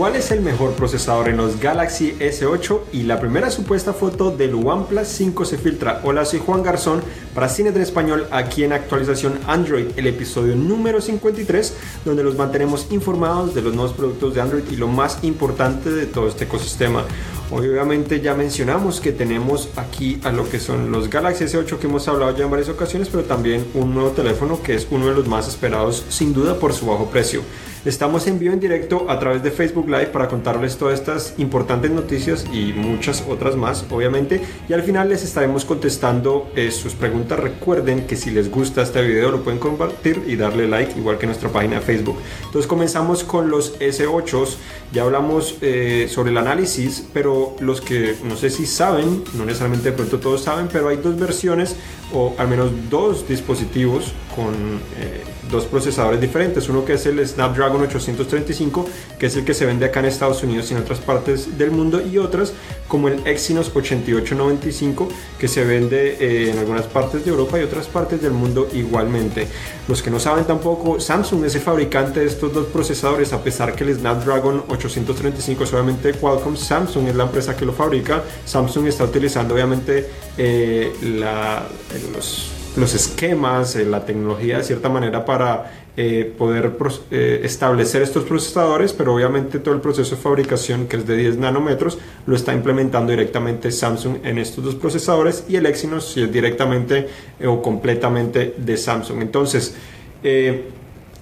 cuál es el mejor procesador en los Galaxy S8 y la primera supuesta foto del OnePlus 5 se filtra. Hola, soy Juan Garzón para Cines en Español aquí en actualización Android, el episodio número 53, donde los mantenemos informados de los nuevos productos de Android y lo más importante de todo este ecosistema. Obviamente ya mencionamos que tenemos aquí a lo que son los Galaxy S8 que hemos hablado ya en varias ocasiones, pero también un nuevo teléfono que es uno de los más esperados sin duda por su bajo precio. Estamos en vivo en directo a través de Facebook Live para contarles todas estas importantes noticias y muchas otras más, obviamente. Y al final les estaremos contestando eh, sus preguntas. Recuerden que si les gusta este video lo pueden compartir y darle like, igual que nuestra página de Facebook. Entonces comenzamos con los S8. Ya hablamos eh, sobre el análisis, pero los que no sé si saben, no necesariamente de pronto todos saben, pero hay dos versiones o al menos dos dispositivos con eh, dos procesadores diferentes. Uno que es el Snapdragon 835, que es el que se vende acá en Estados Unidos y en otras partes del mundo, y otras como el Exynos 8895, que se vende eh, en algunas partes de Europa y otras partes del mundo igualmente. Los que no saben tampoco, Samsung es el fabricante de estos dos procesadores, a pesar que el Snapdragon 835 es obviamente Qualcomm, Samsung es la empresa que lo fabrica. Samsung está utilizando obviamente eh, los los esquemas, eh, la tecnología de cierta manera para eh, poder eh, establecer estos procesadores, pero obviamente todo el proceso de fabricación que es de 10 nanómetros lo está implementando directamente Samsung en estos dos procesadores y el Exynos si es directamente o completamente de Samsung. Entonces,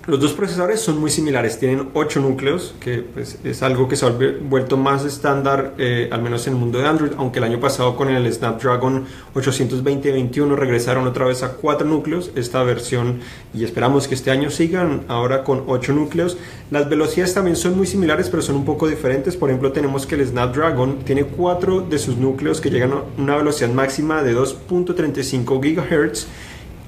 los dos procesadores son muy similares, tienen 8 núcleos, que pues, es algo que se ha vuelto más estándar, eh, al menos en el mundo de Android, aunque el año pasado con el Snapdragon 820-21 regresaron otra vez a 4 núcleos, esta versión, y esperamos que este año sigan ahora con 8 núcleos. Las velocidades también son muy similares, pero son un poco diferentes. Por ejemplo, tenemos que el Snapdragon tiene 4 de sus núcleos que llegan a una velocidad máxima de 2.35 GHz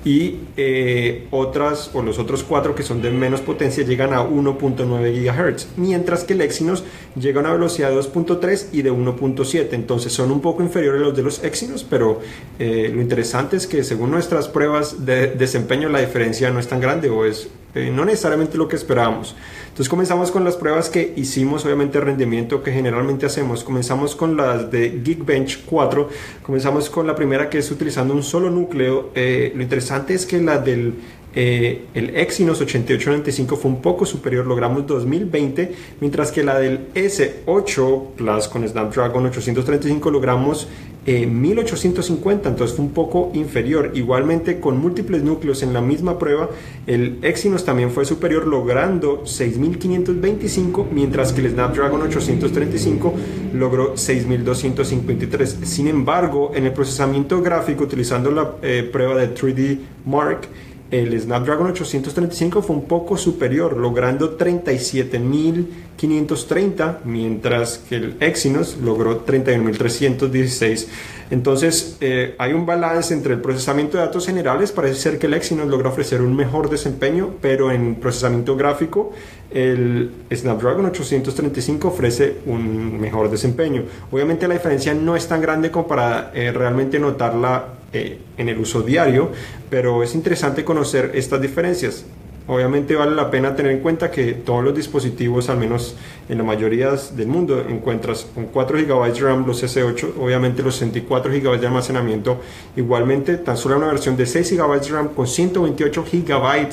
y eh, otras o los otros cuatro que son de menos potencia llegan a 1.9 GHz, mientras que el Exynos llega a una velocidad de 2.3 y de 1.7, entonces son un poco inferiores los de los Exynos, pero eh, lo interesante es que según nuestras pruebas de desempeño la diferencia no es tan grande o es no necesariamente lo que esperábamos. Entonces comenzamos con las pruebas que hicimos, obviamente rendimiento que generalmente hacemos. Comenzamos con las de Geekbench 4. Comenzamos con la primera que es utilizando un solo núcleo. Eh, lo interesante es que la del eh, el Exynos 8895 fue un poco superior, logramos 2020, mientras que la del S8 Plus con Snapdragon 835 logramos 1850, eh, entonces fue un poco inferior. Igualmente con múltiples núcleos en la misma prueba, el Exynos también fue superior logrando 6525, mientras que el Snapdragon 835 logró 6253. Sin embargo, en el procesamiento gráfico utilizando la eh, prueba de 3D Mark, el Snapdragon 835 fue un poco superior, logrando 37.530, mientras que el Exynos logró 31.316. Entonces, eh, hay un balance entre el procesamiento de datos generales. Parece ser que el Exynos logra ofrecer un mejor desempeño, pero en procesamiento gráfico, el Snapdragon 835 ofrece un mejor desempeño. Obviamente, la diferencia no es tan grande como para eh, realmente notarla eh, en el uso diario, pero es interesante conocer estas diferencias. Obviamente vale la pena tener en cuenta que todos los dispositivos, al menos en la mayoría del mundo, encuentras con 4 GB de RAM los S8, obviamente los 64 GB de almacenamiento, igualmente tan solo una versión de 6 GB de RAM con 128 GB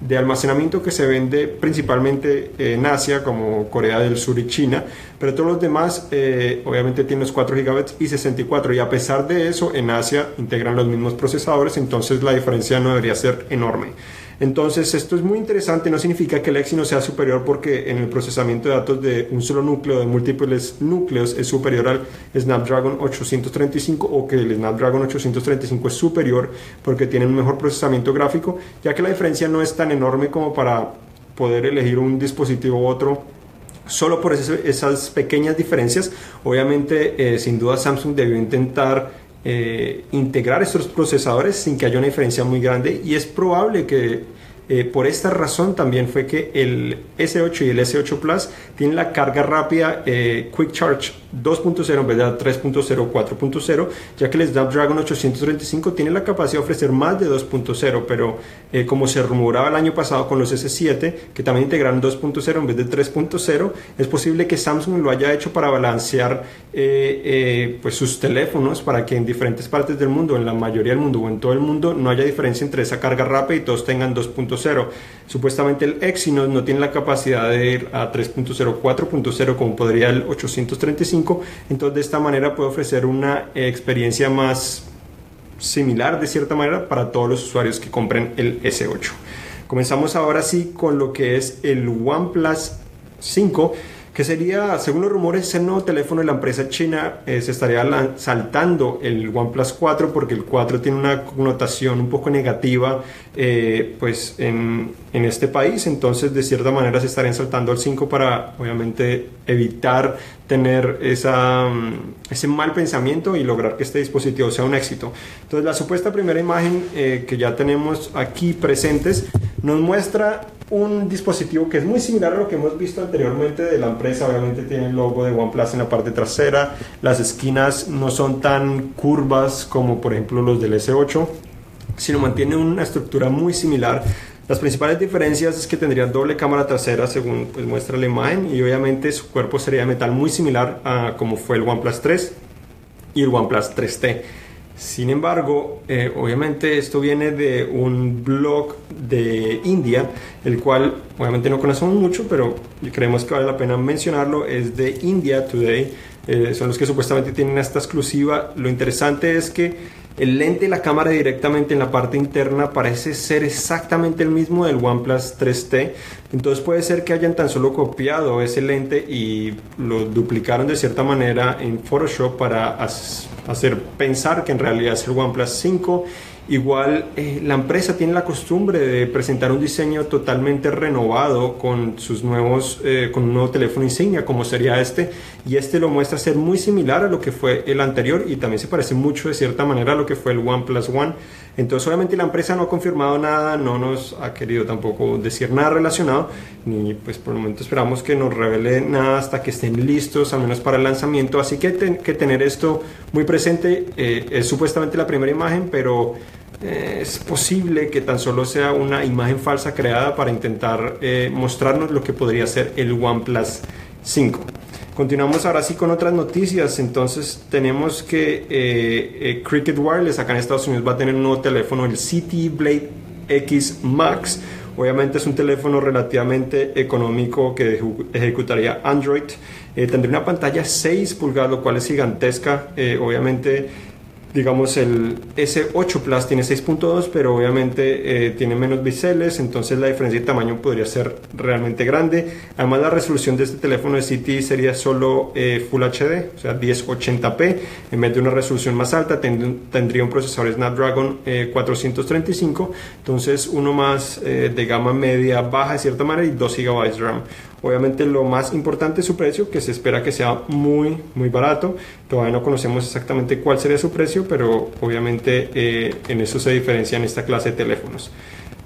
de almacenamiento que se vende principalmente en Asia como Corea del Sur y China, pero todos los demás eh, obviamente tienen los 4 GB y 64 y a pesar de eso en Asia integran los mismos procesadores, entonces la diferencia no debería ser enorme. Entonces, esto es muy interesante, no significa que el Exynos sea superior porque en el procesamiento de datos de un solo núcleo, de múltiples núcleos, es superior al Snapdragon 835 o que el Snapdragon 835 es superior porque tiene un mejor procesamiento gráfico, ya que la diferencia no es tan enorme como para poder elegir un dispositivo u otro solo por esas pequeñas diferencias. Obviamente, eh, sin duda Samsung debió intentar eh, integrar estos procesadores sin que haya una diferencia muy grande. Y es probable que eh, por esta razón también fue que el S8 y el S8 Plus tienen la carga rápida eh, Quick Charge 2.0 en vez de la 3.0 o 4.0, ya que el Snapdragon 835 tiene la capacidad de ofrecer más de 2.0, pero eh, como se rumoraba el año pasado con los S7, que también integraron 2.0 en vez de 3.0, es posible que Samsung lo haya hecho para balancear eh, eh, pues sus teléfonos para que en diferentes partes del mundo, en la mayoría del mundo o en todo el mundo, no haya diferencia entre esa carga rápida y todos tengan 2.0. Supuestamente el Exynos no tiene la capacidad de ir a 3.0, 4.0 como podría el 835, entonces de esta manera puede ofrecer una experiencia más similar de cierta manera para todos los usuarios que compren el S8. Comenzamos ahora sí con lo que es el OnePlus 5 que sería, según los rumores, el nuevo teléfono de la empresa china. Eh, se estaría saltando el OnePlus 4 porque el 4 tiene una connotación un poco negativa eh, pues en, en, este país. Entonces, de cierta manera, se estarían saltando al 5 para, obviamente, evitar tener esa, mm, ese mal pensamiento y lograr que este dispositivo sea un éxito. Entonces, la supuesta primera imagen eh, que ya tenemos aquí presentes nos muestra un dispositivo que es muy similar a lo que hemos visto anteriormente de la empresa. Obviamente tiene el logo de OnePlus en la parte trasera. Las esquinas no son tan curvas como por ejemplo los del S8, sino mantiene una estructura muy similar. Las principales diferencias es que tendría doble cámara trasera según pues, muestra la imagen y obviamente su cuerpo sería metal muy similar a como fue el OnePlus 3 y el OnePlus 3T. Sin embargo, eh, obviamente esto viene de un blog de India, el cual obviamente no conocemos mucho, pero creemos que vale la pena mencionarlo, es de India Today, eh, son los que supuestamente tienen esta exclusiva. Lo interesante es que el lente y la cámara directamente en la parte interna parece ser exactamente el mismo del OnePlus 3T. Entonces puede ser que hayan tan solo copiado ese lente y lo duplicaron de cierta manera en Photoshop para hacer pensar que en realidad es el OnePlus 5 Igual eh, la empresa tiene la costumbre de presentar un diseño totalmente renovado con sus nuevos, eh, con un nuevo teléfono insignia como sería este y este lo muestra ser muy similar a lo que fue el anterior y también se parece mucho de cierta manera a lo que fue el OnePlus One. Entonces obviamente la empresa no ha confirmado nada, no nos ha querido tampoco decir nada relacionado, ni pues por el momento esperamos que nos revele nada hasta que estén listos, al menos para el lanzamiento. Así que hay que tener esto muy presente. Eh, es supuestamente la primera imagen, pero eh, es posible que tan solo sea una imagen falsa creada para intentar eh, mostrarnos lo que podría ser el OnePlus 5. Continuamos ahora sí con otras noticias. Entonces tenemos que Cricket Wireless acá en Estados Unidos va a tener un nuevo teléfono, el City Blade X Max. Obviamente es un teléfono relativamente económico que ejecutaría Android. tendría una pantalla 6 pulgadas, lo cual es gigantesca. obviamente digamos el S8 Plus tiene 6.2 pero obviamente eh, tiene menos biseles entonces la diferencia de tamaño podría ser realmente grande. Además la resolución de este teléfono de City sería solo eh, Full HD o sea 1080p en vez de una resolución más alta tendría un procesador Snapdragon 435 eh, entonces uno más de gama media baja de cierta manera y 2 GB de RAM Obviamente lo más importante es su precio, que se espera que sea muy, muy barato. Todavía no conocemos exactamente cuál sería su precio, pero obviamente eh, en eso se diferencia en esta clase de teléfonos.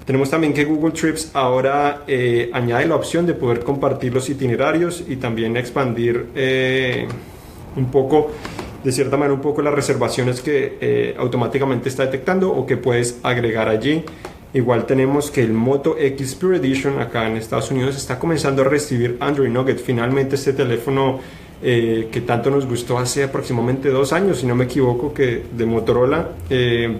Tenemos también que Google Trips ahora eh, añade la opción de poder compartir los itinerarios y también expandir eh, un poco, de cierta manera, un poco las reservaciones que automáticamente está detectando o que puedes agregar allí. Igual tenemos que el Moto X Pure Edition acá en Estados Unidos está comenzando a recibir Android Nugget. Finalmente este teléfono eh, que tanto nos gustó hace aproximadamente dos años, si no me equivoco, que de Motorola. Eh,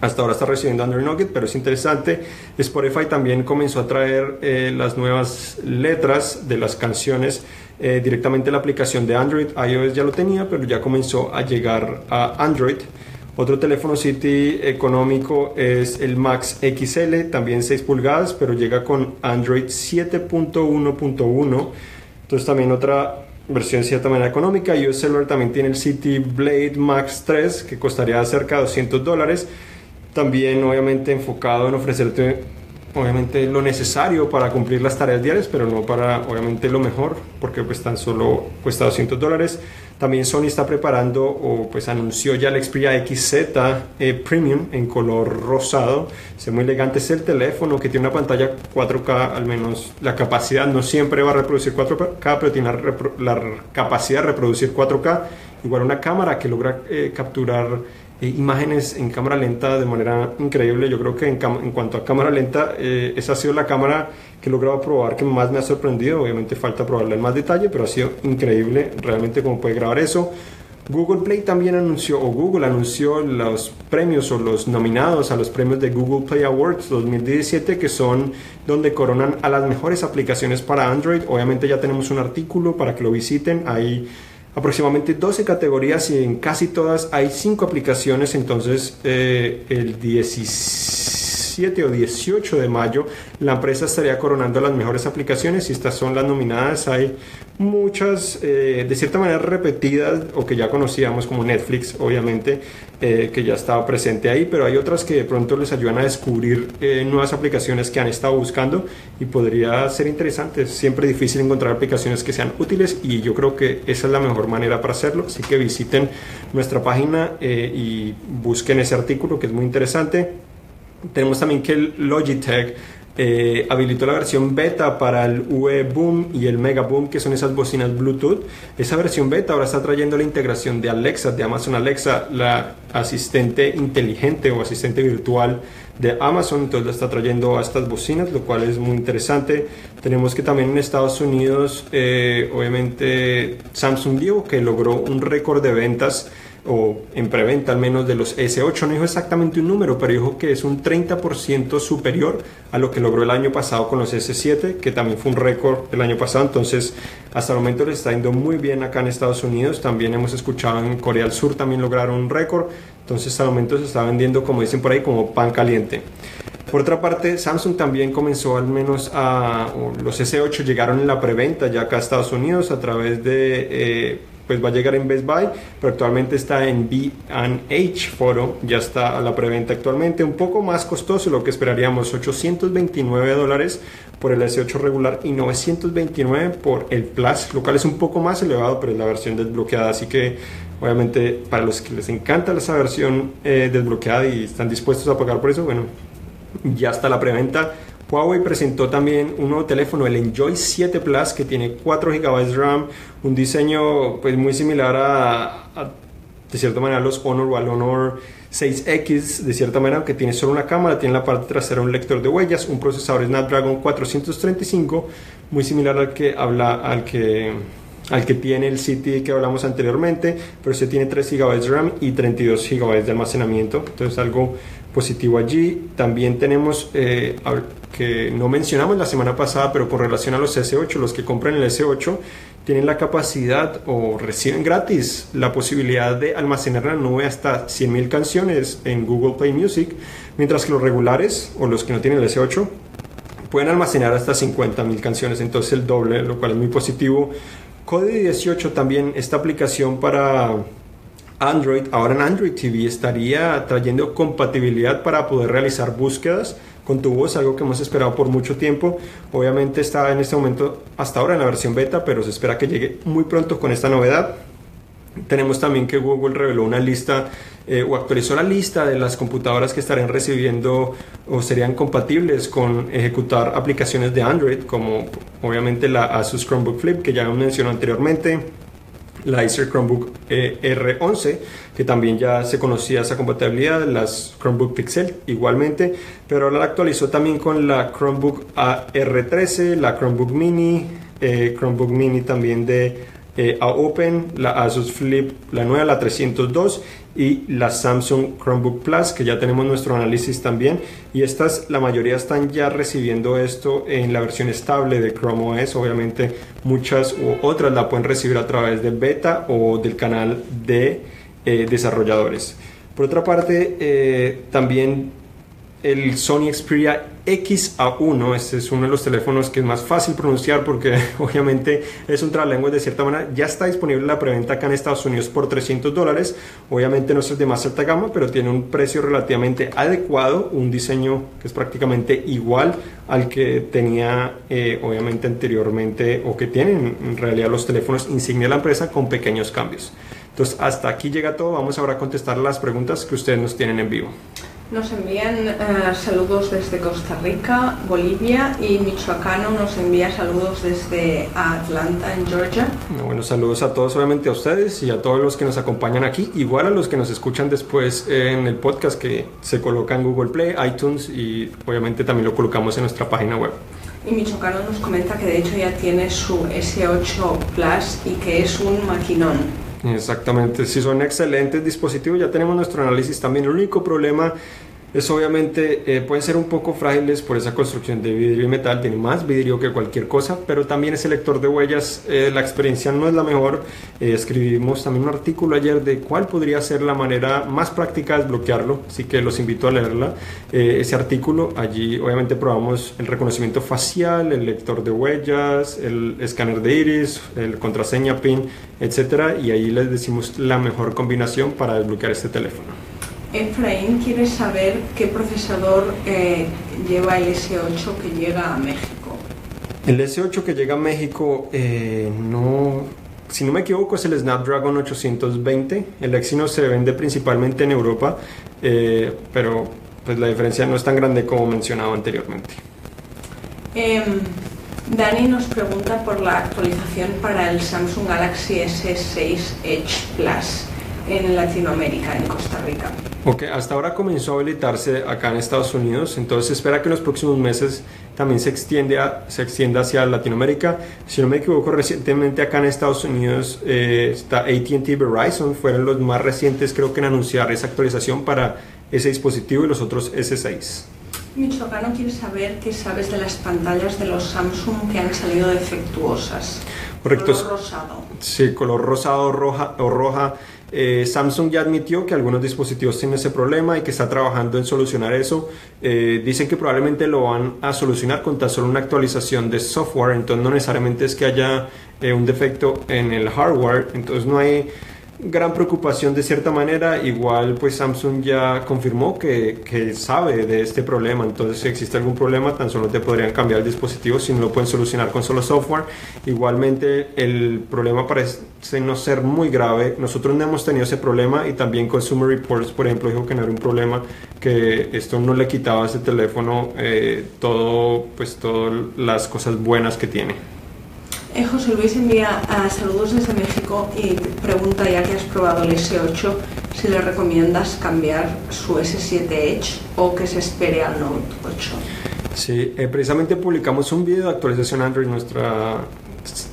hasta ahora está recibiendo Android Nugget, pero es interesante. Spotify también comenzó a traer eh, las nuevas letras de las canciones directamente la aplicación de Android. iOS ya lo tenía, pero ya comenzó a llegar a Android. Otro teléfono City económico es el Max XL, también 6 pulgadas, pero llega con Android 7.1.1. Entonces también otra versión de cierta manera económica. US Cellular también tiene el City Blade Max 3, que costaría cerca de 200 dólares. También obviamente enfocado en ofrecerte obviamente lo necesario para cumplir las tareas diarias, pero no para obviamente lo mejor, porque pues tan solo cuesta 200 dólares. También Sony está preparando o pues anunció ya el Xperia XZ eh, Premium en color rosado. Es muy elegante, es el teléfono que tiene una pantalla 4K, al menos la capacidad no siempre va a reproducir 4K, pero tiene la, capacidad de reproducir 4K. Igual una cámara que logra eh, capturar eh, imágenes en cámara lenta de manera increíble. Yo creo que en, en cuanto a cámara lenta, esa ha sido la cámara que he logrado probar que más me ha sorprendido. Obviamente falta probarla en más detalle, pero ha sido increíble realmente cómo puede grabar eso. Google Play también anunció, o Google anunció los premios o los nominados a los premios de Google Play Awards 2017, que son donde coronan a las mejores aplicaciones para Android. Obviamente ya tenemos un artículo para que lo visiten. Hay aproximadamente 12 categorías y en casi todas hay 5 aplicaciones. Entonces, eh, el 17 o 18 de mayo, la empresa estaría coronando las mejores aplicaciones y estas son las nominadas. Hay muchas, eh, de cierta manera repetidas o que ya conocíamos como Netflix, obviamente, eh, que ya estaba presente ahí, pero hay otras que de pronto les ayudan a descubrir eh, nuevas aplicaciones que han estado buscando y podría ser interesante. Es siempre difícil encontrar aplicaciones que sean útiles y yo creo que esa es la mejor manera para hacerlo. Así que visiten nuestra página y busquen ese artículo que es muy interesante. Tenemos también que el Logitech eh, habilitó la versión beta para el UE Boom y el Mega Boom, que son esas bocinas Bluetooth. Esa versión beta ahora está trayendo la integración de Alexa, de Amazon Alexa, la asistente inteligente o asistente virtual de Amazon, entonces la está trayendo a estas bocinas, lo cual es muy interesante. Tenemos que también en Estados Unidos, eh, obviamente, Samsung Divo, que logró un récord de ventas o en preventa al menos de los S8, no dijo exactamente un número, pero dijo que es un 30% superior a lo que logró el año pasado con los S7, que también fue un récord el año pasado, entonces hasta el momento le está yendo muy bien acá en Estados Unidos, también hemos escuchado en Corea del Sur también lograron un récord, entonces hasta el momento se está vendiendo como dicen por ahí como pan caliente. Por otra parte, Samsung también comenzó al menos a, los S8 llegaron en la preventa ya acá a Estados Unidos a través de... Eh, pues va a llegar en Best Buy, pero actualmente está en B&H Foro, ya está a la preventa actualmente, un poco más costoso, lo que esperaríamos, 829 dólares por el S8 regular y 929 por el Plus, lo cual es un poco más elevado, pero es la versión desbloqueada, así que obviamente para los que les encanta esa versión eh, desbloqueada y están dispuestos a pagar por eso, bueno, ya está la preventa Huawei presentó también un nuevo teléfono, el Enjoy 7 Plus, que tiene 4 GB de RAM, un diseño pues muy similar a, de cierta manera los Honor o al Honor 6X, de cierta manera, que tiene solo una cámara, tiene en la parte trasera un lector de huellas, un procesador Snapdragon 435, muy similar al que habla al que al que tiene el City que hablamos anteriormente, pero este tiene 3 GB de RAM y 32 GB de almacenamiento, entonces algo positivo allí. También tenemos eh, que no mencionamos la semana pasada, pero con relación a los S8, los que compran el S8 tienen la capacidad o reciben gratis la posibilidad de almacenar en la nube hasta 100.000 canciones en Google Play Music, mientras que los regulares o los que no tienen el S8 pueden almacenar hasta 50.000 canciones, entonces el doble, lo cual es muy positivo. Code 18 también, esta aplicación para Android, ahora en Android TV estaría trayendo compatibilidad para poder realizar búsquedas con tu voz, algo que hemos esperado por mucho tiempo. Obviamente está en este momento hasta ahora en la versión beta, pero se espera que llegue muy pronto con esta novedad. Tenemos también que Google reveló una lista eh, o actualizó la lista de las computadoras que estarían recibiendo o serían compatibles con ejecutar aplicaciones de Android, como obviamente la Asus Chromebook Flip que ya mencionó anteriormente la Acer Chromebook eh, R11, que también ya se conocía esa compatibilidad, las Chromebook Pixel igualmente, pero ahora la actualizó también con la Chromebook R13, la Chromebook Mini, eh, Chromebook Mini también de eh, Open, la Asus Flip, la nueva, la 302 y la Samsung Chromebook Plus, que ya tenemos nuestro análisis también. Y estas, la mayoría están ya recibiendo esto en la versión estable de Chrome OS. Obviamente, muchas u otras la pueden recibir a través de beta o del canal de eh, desarrolladores. Por otra parte, eh, también el Sony Xperia XA1. Este es uno de los teléfonos que es más fácil pronunciar porque obviamente es un trabalengua de cierta manera. Ya está disponible la preventa acá en Estados Unidos por 300 dólares. Obviamente no es de más alta gama, pero tiene un precio relativamente adecuado, un diseño que es prácticamente igual al que tenía eh, obviamente anteriormente o que tienen en realidad los teléfonos insignia de la empresa con pequeños cambios. Entonces hasta aquí llega todo. Vamos ahora a contestar las preguntas que ustedes nos tienen en vivo. Nos envían eh, saludos desde Costa Rica, Bolivia y Michoacano nos envía saludos desde Atlanta, en Georgia. Bueno, saludos a todos, obviamente a ustedes y a todos los que nos acompañan aquí, igual a los que nos escuchan después en el podcast que se coloca en Google Play, iTunes y obviamente también lo colocamos en nuestra página web. Y Michoacano nos comenta que de hecho ya tiene su S8 Plus y que es un maquinón. Exactamente, si son excelentes dispositivos, ya tenemos nuestro análisis también. El único problema es obviamente eh, pueden ser un poco frágiles por esa construcción de vidrio y metal, tiene más vidrio que cualquier cosa, pero también ese lector de huellas, eh, la experiencia no es la mejor. Eh, escribimos también un artículo ayer de cuál podría ser la manera más práctica de desbloquearlo, así que los invito a leerla. ese artículo, allí obviamente probamos el reconocimiento facial, el lector de huellas, el escáner de iris, el contraseña PIN, etcétera, y ahí les decimos la mejor combinación para desbloquear este teléfono. Efraín quiere saber qué procesador eh, lleva el S8 que llega a México. El S8 que llega a México, eh, no, si no me equivoco, es el Snapdragon 820. El Exynos se vende principalmente en Europa, eh, pero pues la diferencia no es tan grande como mencionaba anteriormente. Em, Dani nos pregunta por la actualización para el Samsung Galaxy S6 Edge Plus en Latinoamérica, en Costa Rica. Ok, hasta ahora comenzó a habilitarse acá en Estados Unidos, entonces espera que en los próximos meses también se, extiende se extienda hacia Latinoamérica. Si no me equivoco, recientemente acá en Estados Unidos eh, está ATT Verizon, fueron los más recientes creo que en anunciar esa actualización para ese dispositivo y los otros S6. Michoacano quiere saber qué sabes de las pantallas de los Samsung que han salido defectuosas. Correcto. Color rosado. Sí, color rosado roja, o roja. Eh, Samsung ya admitió que algunos dispositivos tienen ese problema y que está trabajando en solucionar eso. Eh, dicen que probablemente lo van a solucionar con tan solo una actualización de software, entonces no necesariamente es que haya eh, un defecto en el hardware, entonces no hay gran preocupación de cierta manera. Igual pues Samsung ya confirmó que, que, sabe de este problema. Entonces si existe algún problema tan solo te podrían cambiar el dispositivo si no lo pueden solucionar con solo software. Igualmente el problema parece no ser muy grave. Nosotros no hemos tenido ese problema y también Consumer Reports por ejemplo dijo que no era un problema que esto no le quitaba a ese teléfono eh, todo pues todas las cosas buenas que tiene. Eh, José Luis envía a saludos desde México y pregunta, ya que has probado el S8, si le recomiendas cambiar su S7 Edge o que se espere al Note 8. Sí, eh, precisamente publicamos un video de actualización Android, nuestra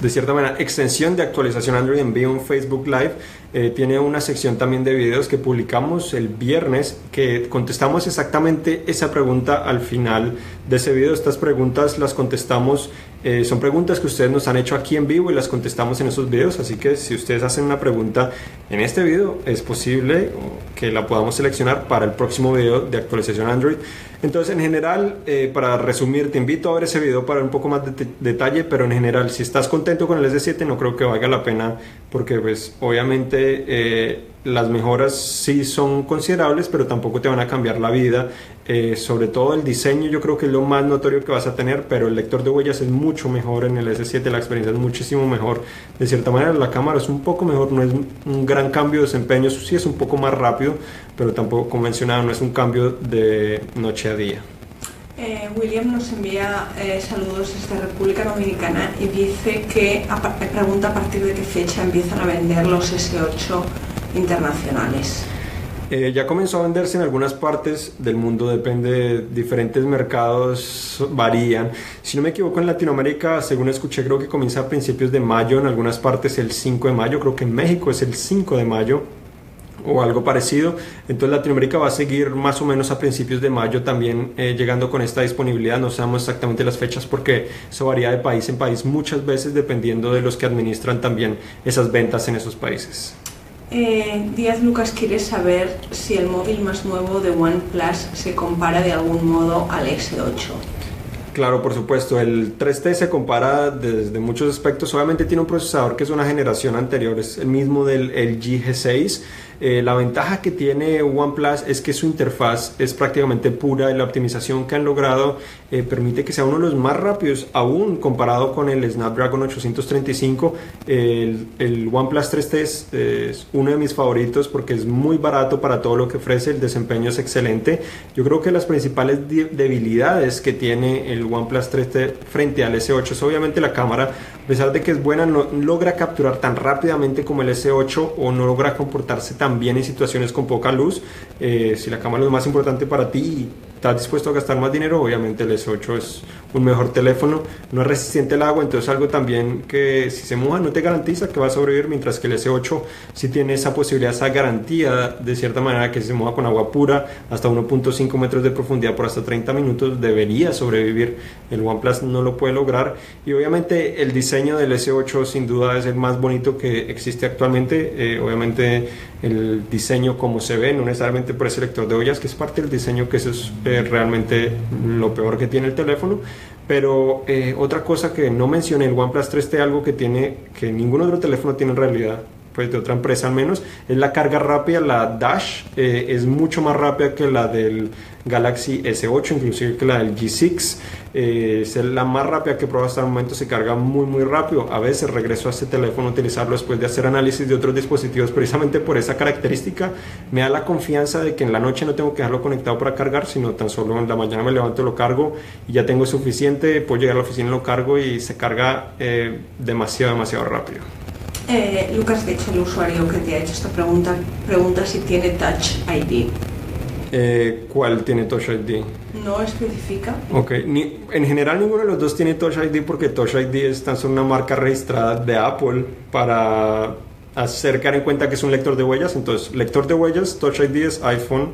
de cierta manera extensión de actualización Android en vivo en Facebook Live. Eh, tiene una sección también de videos que publicamos el viernes que contestamos exactamente esa pregunta al final de ese video. Estas preguntas las contestamos eh, son preguntas que ustedes nos han hecho aquí en vivo y las contestamos en esos videos, así que si ustedes hacen una pregunta en este video, es posible que la podamos seleccionar para el próximo video de actualización Android. Entonces, en general, eh, para resumir, te invito a ver ese video para un poco más de detalle, pero en general, si estás contento con el S7, no creo que valga la pena, porque pues obviamente eh, las mejoras sí son considerables, pero tampoco te van a cambiar la vida. Eh, sobre todo el diseño yo creo que es lo más notorio que vas a tener, pero el lector de huellas es mucho mejor en el S7, la experiencia es muchísimo mejor. De cierta manera la cámara es un poco mejor, no es un gran cambio de desempeño, sí es un poco más rápido, pero tampoco convencionado, no es un cambio de noche a día. Eh, William nos envía eh, saludos desde República Dominicana y dice que pregunta a partir de qué fecha empiezan a vender los S8 internacionales. Eh, ya comenzó a venderse en algunas partes del mundo, depende de diferentes mercados, varían. Si no me equivoco, en Latinoamérica, según escuché, creo que comienza a principios de mayo, en algunas partes el 5 de mayo, creo que en México es el 5 de mayo o algo parecido. Entonces Latinoamérica va a seguir más o menos a principios de mayo también eh, llegando con esta disponibilidad. No sabemos exactamente las fechas porque eso varía de país en país muchas veces dependiendo de los que administran también esas ventas en esos países. Eh, Díaz Lucas quiere saber si el móvil más nuevo de OnePlus se compara de algún modo al S8. Claro, por supuesto. El 3T se compara desde muchos aspectos. Obviamente tiene un procesador que es una generación anterior, es el mismo del LG G6 eh, la ventaja que tiene OnePlus es que su interfaz es prácticamente pura y la optimización que han logrado eh, permite que sea uno de los más rápidos, aún comparado con el Snapdragon 835. el, OnePlus 3T es, uno de mis favoritos porque es muy barato para todo lo que ofrece, el desempeño es excelente. Yo creo que las principales debilidades que tiene el OnePlus 3T frente al S8 es obviamente la cámara, pesar de que es buena, no logra capturar tan rápidamente como el S8 o no logra comportarse tan bien en situaciones con poca luz. Eh, si la cámara es lo más importante para ti estás dispuesto a gastar más dinero, obviamente el S8 es un mejor teléfono, no es resistente al agua, entonces algo también que si se moja no te garantiza que va a sobrevivir, mientras que el S8 sí tiene esa posibilidad, esa garantía de cierta manera que si se moja con agua pura hasta 1.5 metros de profundidad por hasta 30 minutos debería sobrevivir. El OnePlus no lo puede lograr y obviamente el diseño del S8 sin duda es el más bonito que existe actualmente, eh, obviamente el diseño como se ve, no necesariamente por ese lector de ollas, que es parte del diseño que eso es realmente lo peor que tiene el teléfono. Pero eh, otra cosa que no mencioné, el OnePlus 3T, algo que tiene que ningún otro teléfono tiene en realidad, pues de otra empresa al menos, es la carga rápida, la Dash, eh, es mucho más rápida que la del Galaxy S8, inclusive que la del G6. Eh, es la más rápida que he probado hasta el momento, se carga muy muy rápido. A veces regreso a este teléfono a utilizarlo después de hacer análisis de otros dispositivos, precisamente por esa característica me da la confianza de que en la noche no tengo que dejarlo conectado para cargar, sino tan solo en la mañana me levanto, lo cargo y ya tengo suficiente, puedo llegar a la oficina, lo cargo y se carga eh, demasiado, demasiado rápido. Eh, Lucas, hecho, el usuario que te ha hecho esta pregunta pregunta si tiene Touch ID. Eh, ¿Cuál tiene Touch ID? No especifica. Ok, en general ninguno de los dos tiene Touch ID porque Touch ID es tan solo una marca registrada de Apple para hacer caer en cuenta que es un lector de huellas. Entonces, lector de huellas, Touch ID es iPhone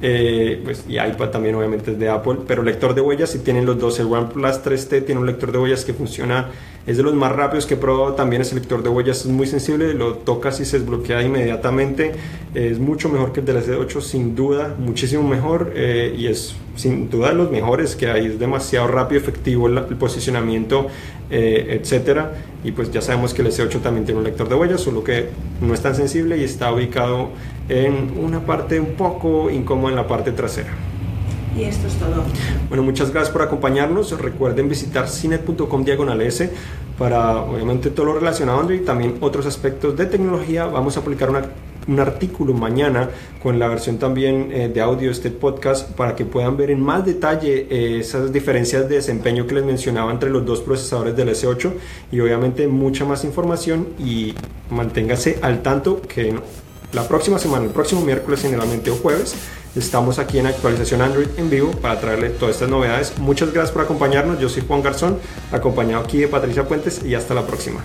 eh, pues, y iPad también obviamente es de Apple, pero lector de huellas si tienen los dos. El OnePlus 3T tiene un lector de huellas que funciona, es de los más rápidos que he probado, también ese lector de huellas es muy sensible, lo tocas y se desbloquea inmediatamente, es mucho mejor que el del S8 sin duda, muchísimo mejor eh, y es sin duda los mejores que hay, es demasiado rápido, efectivo el, posicionamiento, eh, etcétera. Y pues ya sabemos que el S8 también tiene un lector de huellas, solo que no es tan sensible y está ubicado en una parte un poco incómoda en la parte trasera. Y esto es todo. Bueno, muchas gracias por acompañarnos. Recuerden visitar cinet.com diagonal S para obviamente todo lo relacionado a Android y también otros aspectos de tecnología. Vamos a publicar una un artículo mañana con la versión también eh, de audio de este podcast para que puedan ver en más detalle eh, esas diferencias de desempeño que les mencionaba entre los dos procesadores del S8 y obviamente mucha más información y manténgase al tanto que la próxima semana, el próximo miércoles generalmente o jueves, estamos aquí en actualización Android en vivo para traerle todas estas novedades. Muchas gracias por acompañarnos. Yo soy Juan Garzón, acompañado aquí de Patricia Puentes y hasta la próxima.